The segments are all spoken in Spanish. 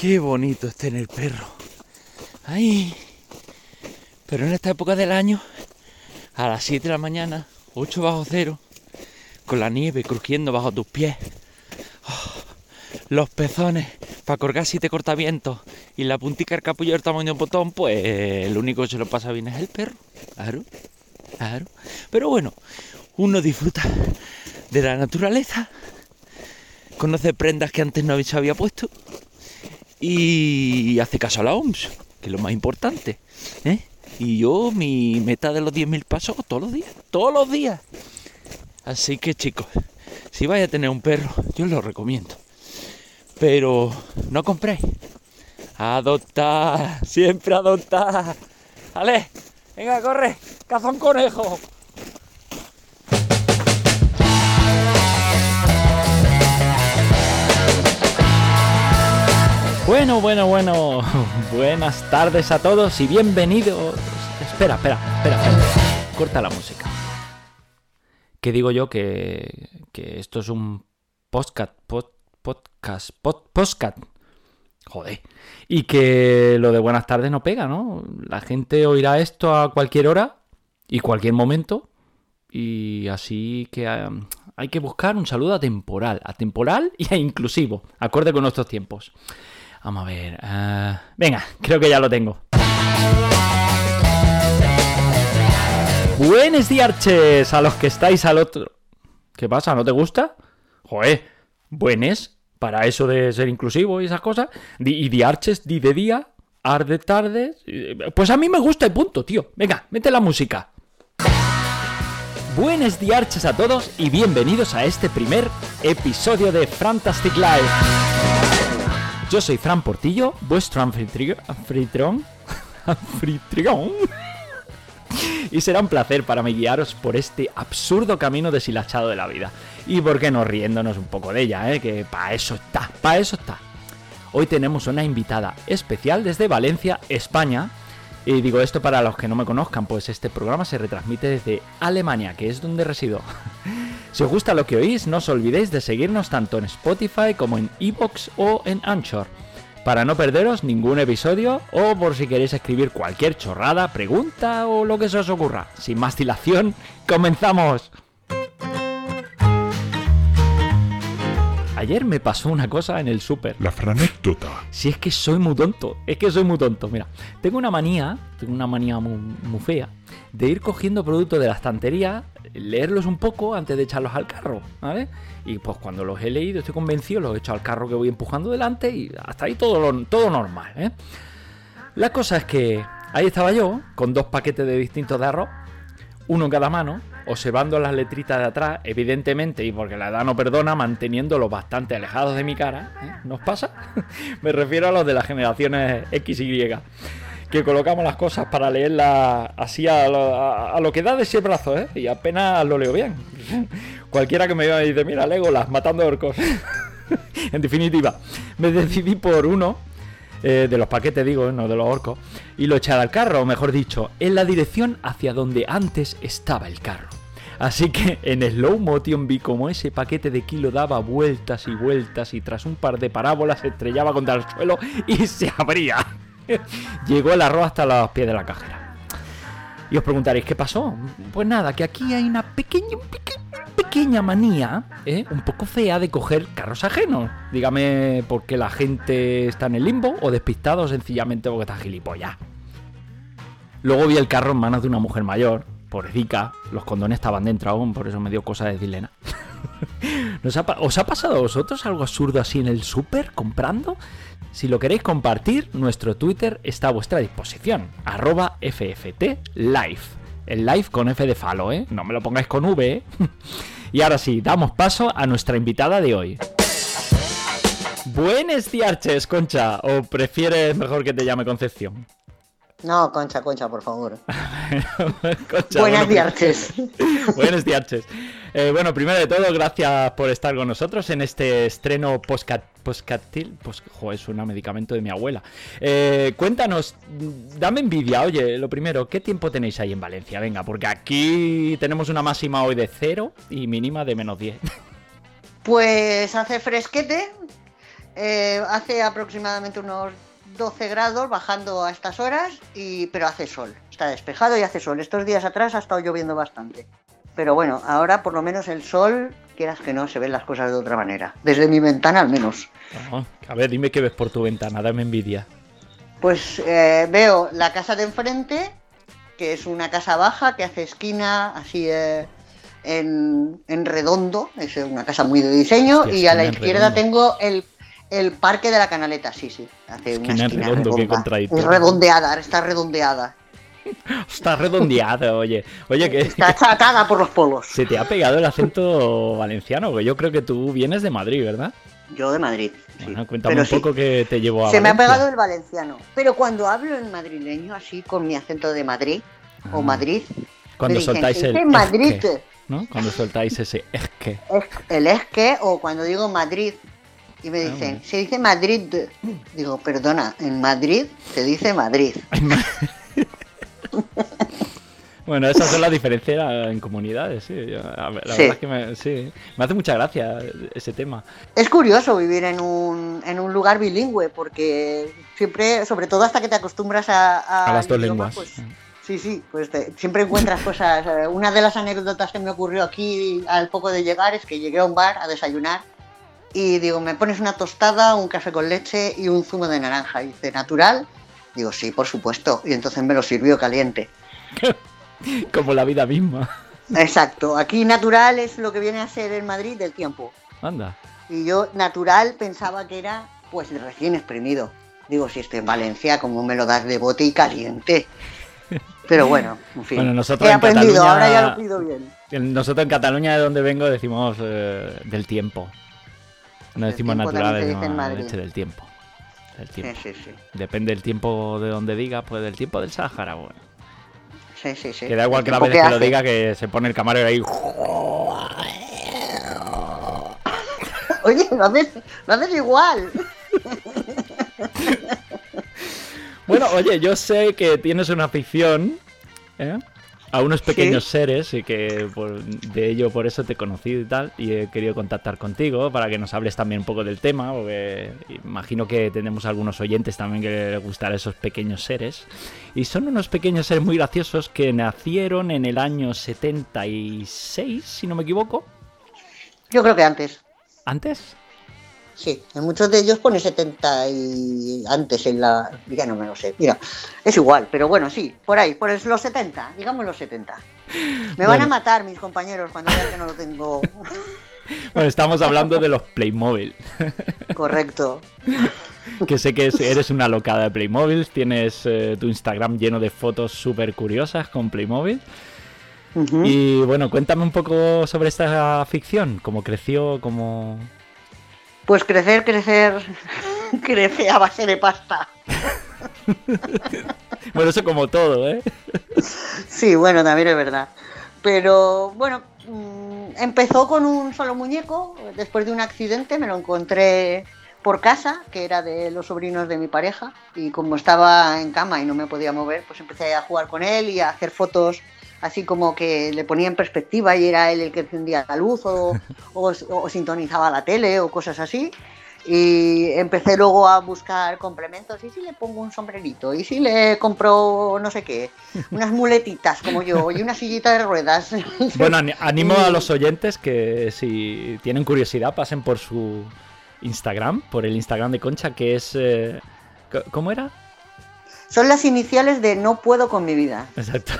Qué bonito es tener perro. Ay. Pero en esta época del año, a las 7 de la mañana, 8 bajo cero, con la nieve crujiendo bajo tus pies, oh, los pezones para colgar siete cortavientos y la puntica del capullo del tamaño de un botón, pues el único que se lo pasa bien es el perro. Claro, claro. Pero bueno, uno disfruta de la naturaleza, conoce prendas que antes no se había puesto y hace caso a la OMS, que es lo más importante. ¿eh? Y yo, mi meta de los 10.000 pasos todos los días, todos los días. Así que chicos, si vais a tener un perro, yo os lo recomiendo. Pero no compréis. Adoptar, siempre adoptar. ¡Ale! Venga, corre, caza un conejo. Bueno, bueno, bueno. Buenas tardes a todos y bienvenidos. Espera, espera, espera. Corta la música. ¿Qué digo yo? Que, que esto es un podcast, pod, podcast, pod, podcast. Joder. Y que lo de buenas tardes no pega, ¿no? La gente oirá esto a cualquier hora y cualquier momento. Y así que um, hay que buscar un saludo atemporal, atemporal y inclusivo, acorde con nuestros tiempos. Vamos a ver. Uh, venga, creo que ya lo tengo. Buenos días a los que estáis al otro. ¿Qué pasa? ¿No te gusta? Joder, buenes para eso de ser inclusivo y esas cosas. Y diarches, di de día, ar de tarde. Pues a mí me gusta y punto, tío. Venga, mete la música. Buenos diarches a todos y bienvenidos a este primer episodio de Fantastic Life. Yo soy Fran Portillo, vuestro anfitrión. Y será un placer para mí guiaros por este absurdo camino deshilachado de la vida. Y por qué no riéndonos un poco de ella, ¿eh? que para eso está, para eso está. Hoy tenemos una invitada especial desde Valencia, España. Y digo esto para los que no me conozcan, pues este programa se retransmite desde Alemania, que es donde resido. Si os gusta lo que oís, no os olvidéis de seguirnos tanto en Spotify como en Evox o en Anchor, para no perderos ningún episodio o por si queréis escribir cualquier chorrada, pregunta o lo que se os ocurra. Sin más dilación, comenzamos. Ayer me pasó una cosa en el súper. La franécdota. Si es que soy muy tonto, es que soy muy tonto. Mira, tengo una manía, tengo una manía muy, muy fea, de ir cogiendo productos de la estantería, leerlos un poco antes de echarlos al carro, ¿vale? Y pues cuando los he leído, estoy convencido, los he echado al carro que voy empujando delante y hasta ahí todo, todo normal, ¿eh? La cosa es que ahí estaba yo, con dos paquetes de distintos de arroz, uno en cada mano, observando las letritas de atrás, evidentemente, y porque la edad no perdona, manteniéndolos bastante alejados de mi cara. ¿eh? ¿Nos pasa? Me refiero a los de las generaciones X y Y, que colocamos las cosas para leerlas así a lo, que da de ese brazo, ¿eh? y apenas lo leo bien. Cualquiera que me vea y dice, mira, Legolas, matando orcos. en definitiva, me decidí por uno eh, de los paquetes, digo, no de los orcos, y lo eché al carro, o mejor dicho, en la dirección hacia donde antes estaba el carro. Así que en slow motion vi como ese paquete de kilo daba vueltas y vueltas y tras un par de parábolas se estrellaba contra el suelo y se abría. Llegó el arroz hasta los pies de la cajera. Y os preguntaréis, ¿qué pasó? Pues nada, que aquí hay una pequeña, peque- pequeña manía, ¿eh? un poco fea de coger carros ajenos. Dígame por qué la gente está en el limbo o despistado o sencillamente porque está gilipollas. Luego vi el carro en manos de una mujer mayor, pobrecita, los condones estaban dentro aún, por eso me dio cosa decirle nada. ¿Nos ha ¿Os ha pasado a vosotros algo absurdo así en el súper comprando? Si lo queréis compartir, nuestro Twitter está a vuestra disposición. Arroba FFT Live. El live con F de falo, ¿eh? No me lo pongáis con V, ¿eh? y ahora sí, damos paso a nuestra invitada de hoy. Buenos diarches, Concha. ¿O prefieres mejor que te llame Concepción? No, Concha, Concha, por favor. Concha, Buenas bueno, diarches. Buenos diarches. Eh, bueno, primero de todo, gracias por estar con nosotros en este estreno postcat postcatil. Post, joder, suena a medicamento de mi abuela. Eh, cuéntanos, dame envidia. Oye, lo primero, ¿qué tiempo tenéis ahí en Valencia? Venga, porque aquí tenemos una máxima hoy de 0 y mínima de menos 10. Pues hace fresquete. eh, hace aproximadamente unos 12 grados bajando a estas horas, y, pero hace sol. Está despejado y hace sol. Estos días atrás ha estado lloviendo bastante. Pero bueno, ahora por lo menos el sol, quieras que no, se ven las cosas de otra manera. Desde mi ventana al menos. Ah, a ver, dime qué ves por tu ventana, dame envidia. Pues eh, veo la casa de enfrente, que es una casa baja que hace esquina así eh, en, en redondo, es una casa muy de diseño, Hostia, y a la izquierda tengo el, el parque de la canaleta, sí, sí, hace una Esquina en esquina redondo, redonda. Es redondeada, está redondeada, Está redondeado, oye. Oye, que está achatada por los polos. se te ha pegado el acento valenciano, que yo creo que tú vienes de Madrid, ¿verdad? Yo de Madrid, sí. Bueno, cuéntame Pero un sí, poco que te llevó a Se me ha pegado el valenciano, pero cuando hablo en madrileño, así con mi acento de Madrid o Ah. Madrid, Cuando soltáis "Se el Madrid, es que, ¿no? Cuando soltáis ese es que. es- el es que, o cuando digo Madrid, y me Ah, dicen, bueno. se dice Madrid. Digo, perdona, en Madrid se dice Madrid. Bueno, esas son las diferencias en comunidades, sí. Yo- La Sí. verdad es que me, sí. me hace mucha gracia ese tema. Es curioso vivir en un, en un lugar bilingüe, porque siempre, sobre todo hasta que te acostumbras a, A las dos lenguas. pues, sí, sí, pues te- siempre encuentras cosas. eh, Una de las anécdotas que me ocurrió aquí al poco de llegar es que llegué a un bar a desayunar y digo, ¿me pones una tostada, un café con leche y un zumo de naranja? Y dice, ¿natural? Digo, sí, por supuesto. Y entonces me lo sirvió caliente. Como la vida misma. Exacto. Aquí natural es lo que viene a ser en Madrid del tiempo. Anda. Y yo natural pensaba que era pues recién exprimido. Digo, si estoy en Valencia, ¿cómo me lo das de bote y caliente? Pero bueno, en fin. Bueno, nosotros He en aprendido, Cataluña- ahora ya lo pido bien. En- Nosotros en Cataluña, de donde vengo, decimos eh, del tiempo. No decimos natural, decimos leche del tiempo. Del Sí, tiempo. sí, sí. Depende del tiempo de donde diga, pues del tiempo del Sáhara. Bueno. Sí, sí, sí. Que da igual que la vez que lo diga, que se pone el camarero ahí. Oye, lo haces, lo haces igual. Bueno, oye, yo sé que tienes una afición ¿eh? A unos pequeños seres y que por- de ello por eso te he conocido y tal y he querido contactar contigo para que nos hables también un poco del tema porque imagino que tenemos algunos oyentes también que les gustarán esos pequeños seres. Y son unos pequeños seres muy graciosos que nacieron en el año 76 si no me equivoco. Yo creo que antes. antes Sí, en muchos de ellos pone 70 y antes en la... Ya no me lo sé. Mira, es igual, pero bueno, sí, por ahí, por los 70, digamos los 70. Me van a matar mis compañeros cuando vean que no lo tengo bueno estamos hablando de los Playmobil correcto. que sé que es- eres una locada de Playmobil, tienes eh, tu Instagram lleno de fotos súper curiosas con Playmobil. Y bueno, cuéntame un poco sobre esta ficción, cómo creció, cómo... Pues crecer, crecer, crece a base de pasta. Bueno, eso como todo, ¿eh? Sí, bueno, también es verdad. Pero bueno, mm, empezó con un solo muñeco. Después de un accidente me lo encontré por casa, que era de los sobrinos de mi pareja. Y como estaba en cama y no me podía mover, pues empecé a jugar con él y a hacer fotos así como que le ponía en perspectiva y era él el que encendía la luz o, o- o sintonizaba la tele o cosas así. Y empecé luego a buscar complementos. ¿Y si le pongo un sombrerito? ¿Y si le compro no sé qué? Unas muletitas como yo y una sillita de ruedas. Bueno, ani- animo a los oyentes que si tienen curiosidad pasen por su Instagram, por el Instagram de Concha, que es... eh, ¿Cómo era? Son las iniciales de no puedo con mi vida. Exacto.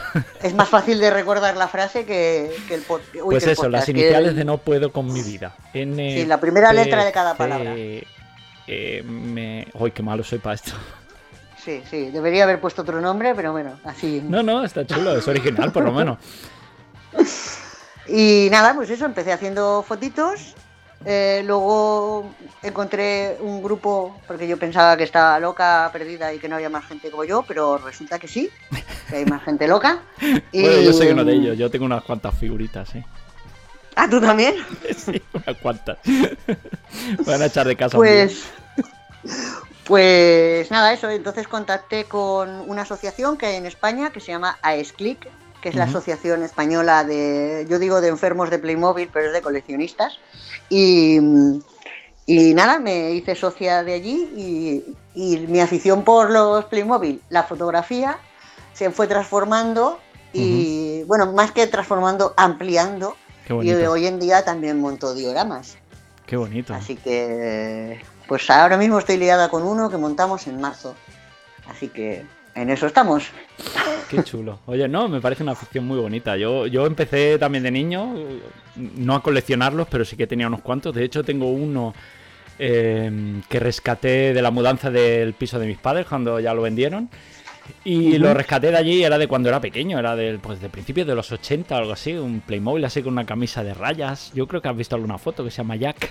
Es más fácil de recordar la frase que, que el, pod- uy, Pues que el eso, podcast, las iniciales el- de no puedo con mi vida. N Sí, la primera letra de cada palabra. C, E, M... Uy, qué malo soy para esto. Sí, sí, debería haber puesto otro nombre, pero bueno, así. No, no, está chulo, es original por lo menos. Y nada, pues eso, empecé haciendo fotitos. Eh, luego encontré un grupo, porque yo pensaba que estaba loca, perdida y que no había más gente como yo, pero resulta que sí, que hay más gente loca. Y... Bueno, yo soy uno de ellos, yo tengo unas cuantas figuritas, ¿eh? Ah, ¿tú también? Sí, unas cuantas. Me van a echar de casa. Pues, pues nada, eso. Entonces contacté con una asociación que hay en España que se llama AESCLIC, que es la asociación española de, yo digo de enfermos de Playmobil, pero es de coleccionistas. Y, Y nada, me hice socia de allí y, y mi afición por los Playmobil, la fotografía, se fue transformando y, bueno, más que transformando, ampliando. Qué Y hoy en día también monto dioramas. Qué bonito. Así que, pues ahora mismo estoy liada con uno que montamos en marzo. Así que en eso estamos. Qué chulo. Oye, no, me parece una afición muy bonita. Yo, yo empecé también de niño, no a coleccionarlos, pero sí que tenía unos cuantos. De hecho, tengo uno eh, que rescaté de la mudanza del piso de mis padres cuando ya lo vendieron. Y lo rescaté de allí, era de cuando era pequeño, era del, pues, de principios de los 80 o algo así, un Playmobil así con una camisa de rayas. Yo creo que has visto alguna foto que se llama Jack.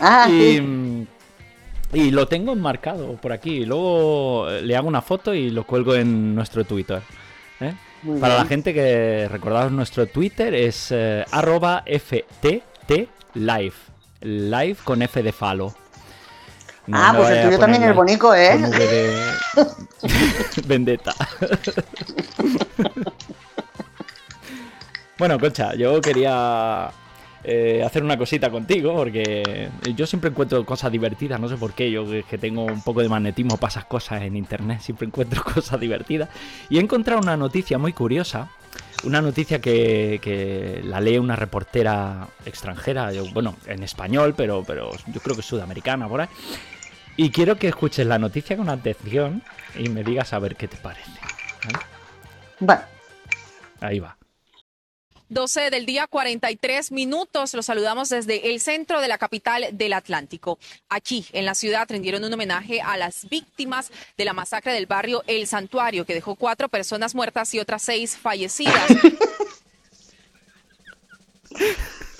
Ah, y, sí. Y lo tengo enmarcado por aquí. Luego eh, le hago una foto y lo cuelgo en nuestro Twitter. ¿eh? Para la gente que recordaos nuestro Twitter es eh, arroba FTT Live. Live con F de falo. No ah, pues el tuyo también es bonito, ¿eh? De Vendetta. bueno, Concha, yo quería eh, hacer una cosita contigo porque yo siempre encuentro cosas divertidas, no sé por qué, yo que, tengo un poco de magnetismo para esas cosas en internet, siempre encuentro cosas divertidas. Y he encontrado una noticia muy curiosa, una noticia que, que la lee una reportera extranjera, yo- bueno, en español, pero, pero yo creo que sudamericana por ahí. Y quiero que escuches la noticia con atención y me digas a ver qué te parece. ¿vale? Bueno, Ahí va. 12 del día, 43 minutos. Los saludamos desde el centro de la capital del Atlántico. Aquí, en la ciudad, rindieron un homenaje a las víctimas de la masacre del barrio El Santuario, que dejó cuatro personas muertas y otras seis fallecidas.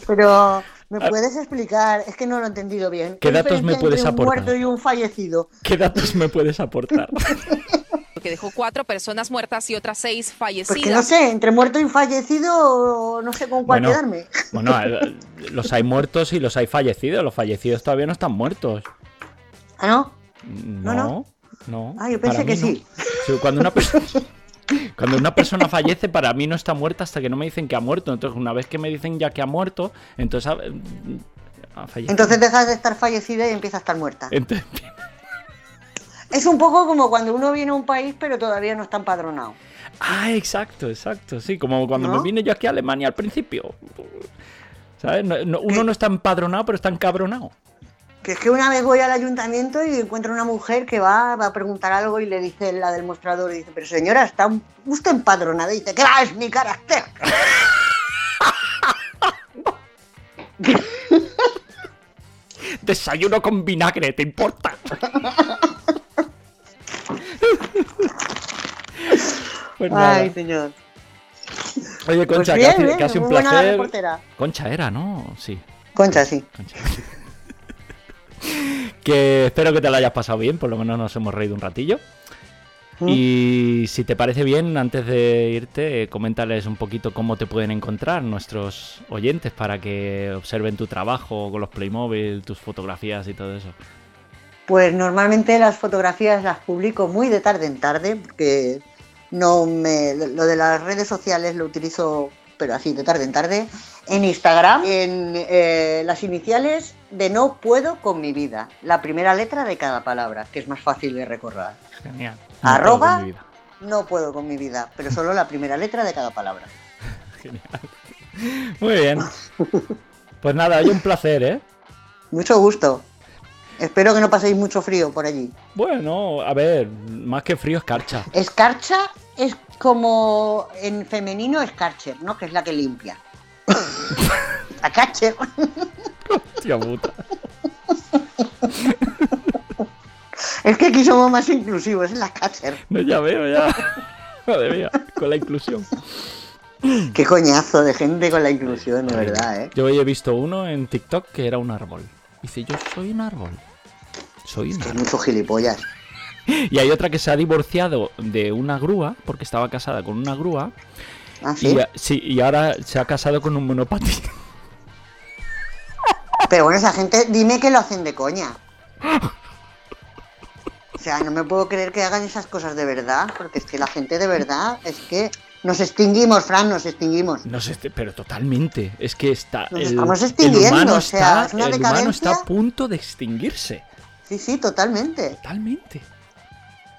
pero ¿me puedes explicar? Es que no lo he entendido bien. Ah. ¿Qué datos me puedes entre aportar? Un muerto y un fallecido. ¿Qué datos me puedes aportar? que dejó cuatro personas muertas y otras seis Pues que no fallecidas. sé, entre muerto y fallecido, no sé con cuál Bueno. quedarme. Bueno, eh, los hay muertos y los hay fallecidos. Los fallecidos todavía no están muertos. ¿Ah, no? No, no. no. Ah, yo pensé que no. sí. Cuando una persona. Cuando una persona fallece, para mí no está muerta hasta que no me dicen que ha muerto. Entonces, una vez que me dicen ya que ha muerto, entonces ha, ha fallecido. Entonces dejas de estar fallecida y empieza a estar muerta. Entonces- Es un poco como cuando uno viene a un país pero todavía no está empadronado. Ah, exacto, exacto. Sí, como cuando ¿No? me vine yo aquí a Alemania al principio. ¿Sabes? No- no- uno ¿Qué? no está empadronado, pero está encabronado. Que es que una vez voy al ayuntamiento y encuentro una mujer que va, va a preguntar algo y le dice la del mostrador, y dice, pero señora, ¿está usted empadronada? Y dice, ¿qué va? Es mi carácter. Desayuno con vinagre, ¿te importa? pues nada. Ay, señor. Oye, Pues Concha, bien, casi, bien, casi un placer. reportera. Concha era, ¿no? Sí, Concha, sí. Concha. que espero que te lo hayas pasado bien, por lo menos nos hemos reído un ratillo. Mm. Y si te parece bien, antes de irte, eh, coméntales un poquito cómo te pueden encontrar nuestros oyentes para que observen tu trabajo con los Playmobil, tus fotografías y todo eso. Pues normalmente las fotografías las publico muy de tarde en tarde, porque no me, lo de las redes sociales lo utilizo, pero así de tarde en tarde. En Instagram, en eh, las iniciales de no puedo con mi vida, la primera letra de cada palabra, que es más fácil de recordar. Genial. Arroba. No puedo con mi vida. No puedo con mi vida, pero solo la primera letra de cada palabra. Genial. Muy bien. Pues nada, hay un placer, ¿eh? Mucho gusto. Espero que no paséis mucho frío por allí. Bueno, a ver, más que frío, escarcha. Escarcha es como en femenino escarcher, ¿no? Que es la que limpia. La catcher. Hostia puta. Es que aquí somos más inclusivos, es la catcher. No, ya veo, ya. Madre mía, con la inclusión. Qué coñazo de gente con la inclusión, de verdad, ¿eh? Yo hoy he visto uno en TikTok que era un árbol. Dice, yo soy un árbol. Soy un Que árbol. muchos gilipollas. Y hay otra que se ha divorciado de una grúa, porque estaba casada con una grúa. ¿Ah, sí? Y, sí, y ahora se ha casado con un monopatín. Pero bueno, esa gente, dime que lo hacen de coña. O sea, no me puedo creer que hagan esas cosas de verdad, porque es que la gente de verdad es que Nos extinguimos, Fran, nos extinguimos. pero totalmente. Es que está. Nos estamos extinguiendo, o sea, es una el humano está a punto de extinguirse. Sí, sí, totalmente. Totalmente.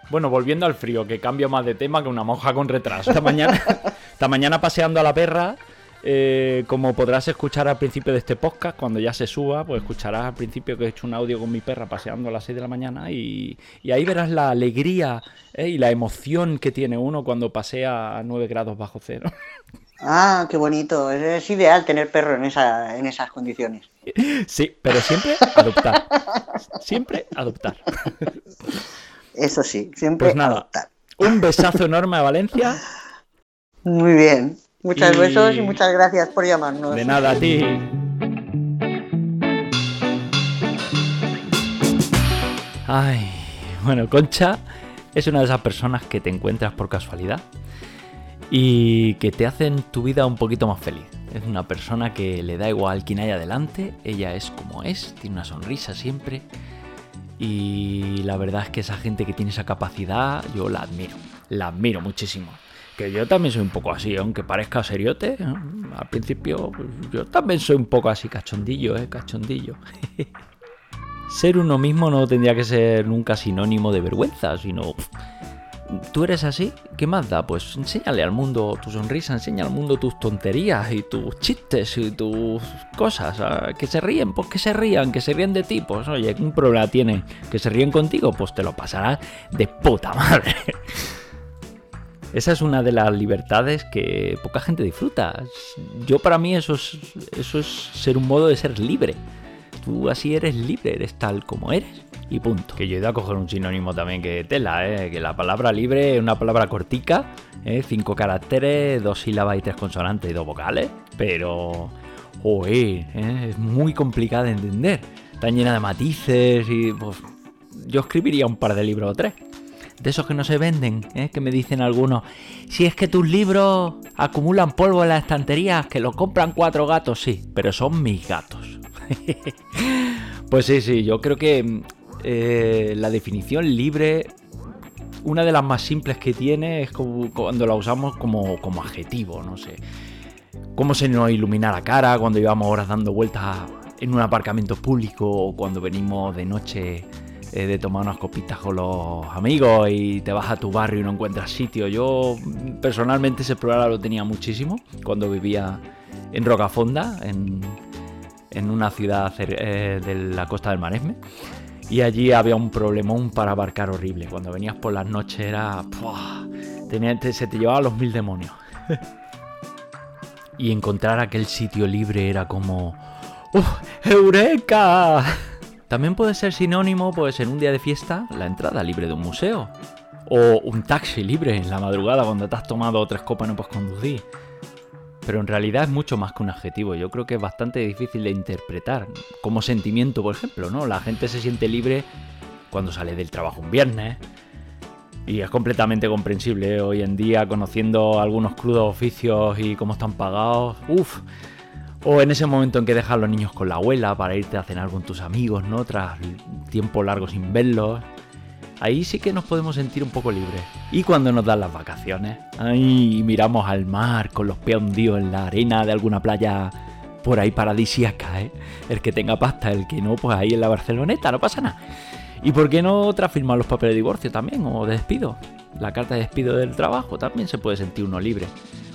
Bueno, volviendo al frío, que cambio más de tema que una monja con retraso. Esta mañana, esta mañana paseando a la perra, eh, como podrás escuchar al principio de este podcast, cuando ya se suba, pues escucharás al principio que he hecho un audio con mi perra paseando a las 6 de la mañana y, ahí verás la alegría eh, y la emoción que tiene uno cuando pasea a 9 grados bajo cero. Ah, qué bonito. Es, ideal tener perro en, esa, en esas condiciones. Sí, pero siempre adoptar. Siempre adoptar. Eso sí, siempre pues nada, adoptar. Un besazo enorme a Valencia. Muy bien. Muchas besos y muchas gracias por llamarnos. De nada, a ti. Ay, bueno, Concha es una de esas personas que te encuentras por casualidad y que te hacen tu vida un poquito más feliz. Es una persona que le da igual quién haya delante, ella es como es, tiene una sonrisa siempre y la verdad es que esa gente que tiene esa capacidad yo la admiro, la admiro muchísimo que yo también soy un poco así, aunque parezca seriote. Al principio, pues, yo también soy un poco así cachondillo, ¿eh? Cachondillo. ser uno mismo no tendría que ser nunca sinónimo de vergüenza, sino. ¿Tú eres así? ¿Qué más da? Pues enséñale al mundo tu sonrisa, enseña al mundo tus tonterías y tus chistes y tus cosas. Que se ríen, pues que se rían, que se ríen de ti. Pues oye, ¿qué problema tiene? Que se ríen contigo, pues te lo pasarás de puta madre. Esa es una de las libertades que poca gente disfruta. Yo para mí eso es, eso es ser un modo de ser libre. Tú así eres libre, eres tal como eres y punto. Que yo he ido a coger un sinónimo también que tela, ¿eh? que la palabra libre es una palabra cortica, ¿eh? cinco caracteres, dos sílabas y tres consonantes y dos vocales, pero, joder, ¿eh? es muy complicada de entender. Está llena de matices y pues, yo escribiría un par de libros o tres de esos que no se venden, ¿eh? que me dicen algunos, si es que tus libros acumulan polvo en las estanterías, que lo compran cuatro gatos, sí, pero son mis gatos. pues sí, sí, yo creo que eh, la definición libre, una de las más simples que tiene es cuando la usamos como, como adjetivo, no sé. Cómo se nos ilumina la cara cuando llevamos horas dando vueltas en un aparcamiento público o cuando venimos de noche eh, de tomar unas copitas con los amigos y te vas a tu barrio y no encuentras sitio. Yo personalmente ese programa lo tenía muchísimo cuando vivía en Rocafonda, en, en una ciudad eh, de la costa del Maresme. Y allí había un problemón para abarcar horrible. Cuando venías por las noches era... Tenía, se te llevaba los mil demonios. y encontrar aquel sitio libre era como... ¡Uf! ¡Eureka! También puede ser sinónimo, pues en un día de fiesta, la entrada libre de un museo. O un taxi libre en la madrugada cuando te has tomado tres copas y no puedes conducir. Pero en realidad es mucho más que un adjetivo. Yo creo que es bastante difícil de interpretar. Como sentimiento, por ejemplo, ¿no? La gente se siente libre cuando sale del trabajo un viernes. Y es completamente comprensible hoy en día, conociendo algunos crudos oficios y cómo están pagados. Uf, o en ese momento en que dejas a los niños con la abuela para irte a cenar con tus amigos, ¿no? Tras tiempo largo sin verlos. Ahí sí que nos podemos sentir un poco libres. Y cuando nos dan las vacaciones, ahí miramos al mar con los pies hundidos en la arena de alguna playa por ahí paradisíaca, ¿eh? El que tenga pasta, el que no, pues ahí en la Barceloneta, no pasa nada. ¿Y por qué no otra firmar los papeles de divorcio también o de despido? La carta de despido del trabajo también se puede sentir uno libre.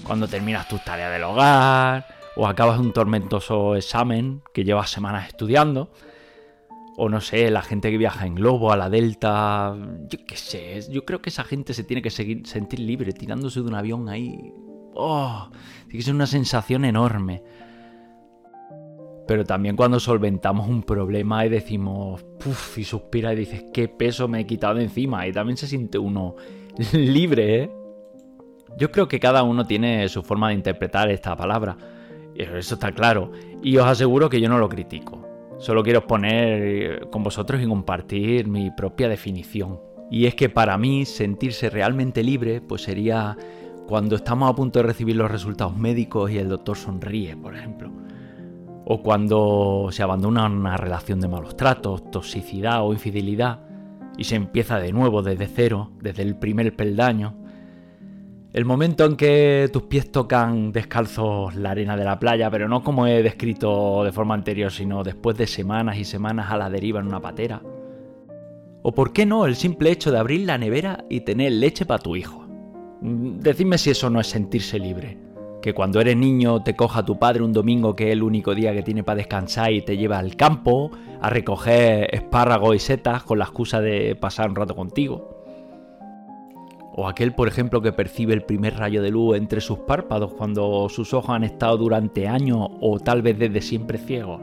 Cuando terminas tus tareas del hogar, o acabas un tormentoso examen que llevas semanas estudiando, o no sé, la gente que viaja en globo a la Delta, yo qué sé, yo creo que esa gente se tiene que seguir, sentir libre tirándose de un avión ahí. ¡Oh! Tiene que ser una sensación enorme. Pero también cuando solventamos un problema y decimos, puff, y suspira y dices, qué peso me he quitado de encima. Y también se siente uno libre, ¿eh? Yo creo que cada uno tiene su forma de interpretar esta palabra. Eso está claro. Y os aseguro que yo no lo critico. Solo quiero exponer eh, con vosotros y compartir mi propia definición. Y es que para mí sentirse realmente libre pues sería cuando estamos a punto de recibir los resultados médicos y el doctor sonríe, por ejemplo. O cuando se abandona una relación de malos tratos, toxicidad o infidelidad y se empieza de nuevo desde cero, desde el primer peldaño El momento en que tus pies tocan descalzos la arena de la playa, pero no como he descrito de forma anterior, sino después de semanas y semanas a la deriva en una patera. O por qué no el simple hecho de abrir la nevera y tener leche para tu hijo. Mm, decidme si eso no es sentirse libre. Que cuando eres niño te coja tu padre un domingo que es el único día que tiene para descansar y te lleva al campo a recoger espárragos y setas con la excusa de pasar un rato contigo o aquel, por ejemplo, que percibe el primer rayo de luz entre sus párpados cuando sus ojos han estado durante años o tal vez desde siempre ciegos.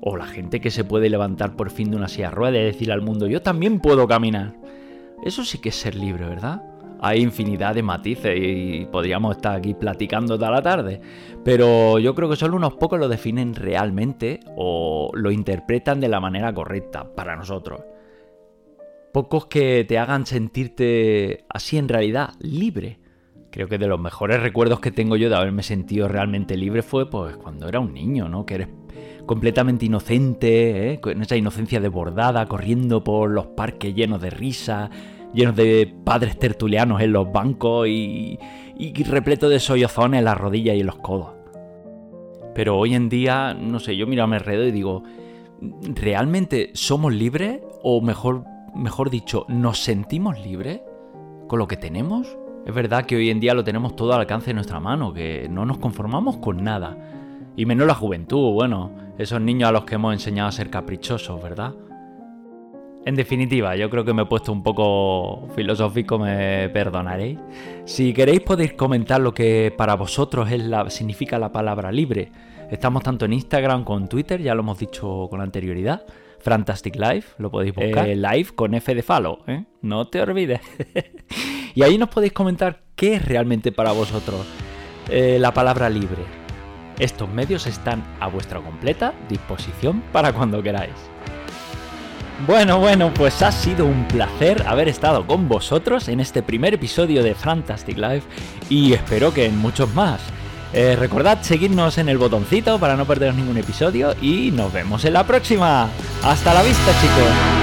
O la gente que se puede levantar por fin de una silla rueda y decir al mundo, yo también puedo caminar. Eso sí que es ser libre, ¿verdad? Hay infinidad de matices y podríamos estar aquí platicando toda la tarde, pero yo creo que solo unos pocos lo definen realmente o lo interpretan de la manera correcta para nosotros pocos que te hagan sentirte así en realidad libre. Creo que de los mejores recuerdos que tengo yo de haberme sentido realmente libre fue pues cuando era un niño, ¿no? Que eres completamente inocente, ¿eh? con esa inocencia desbordada, corriendo por los parques llenos de risa, llenos de padres tertulianos en los bancos y, y repleto de sollozones en las rodillas y en los codos. Pero hoy en día, no sé, yo miro a mi alrededor y digo, ¿realmente somos libres? O mejor mejor dicho, nos sentimos libres con lo que tenemos. Es verdad que hoy en día lo tenemos todo al alcance de nuestra mano, que no nos conformamos con nada. Y menos la juventud, bueno, esos niños a los que hemos enseñado a ser caprichosos, ¿verdad? En definitiva, yo creo que me he puesto un poco filosófico, me perdonaréis. Si queréis podéis comentar lo que para vosotros es la, significa la palabra libre. Estamos tanto en Instagram como en Twitter, ya lo hemos dicho con anterioridad. Fantastic Life, lo podéis buscar. Eh, live con F de follow, ¿eh? no te olvides. y ahí nos podéis comentar qué es realmente para vosotros eh, la palabra libre. Estos medios están a vuestra completa disposición para cuando queráis. Bueno, bueno, pues ha sido un placer haber estado con vosotros en este primer episodio de Fantastic Life y espero que en muchos más. Eh, recordad seguirnos en el botoncito para no perderos ningún episodio y nos vemos en la próxima. Hasta la vista chicos.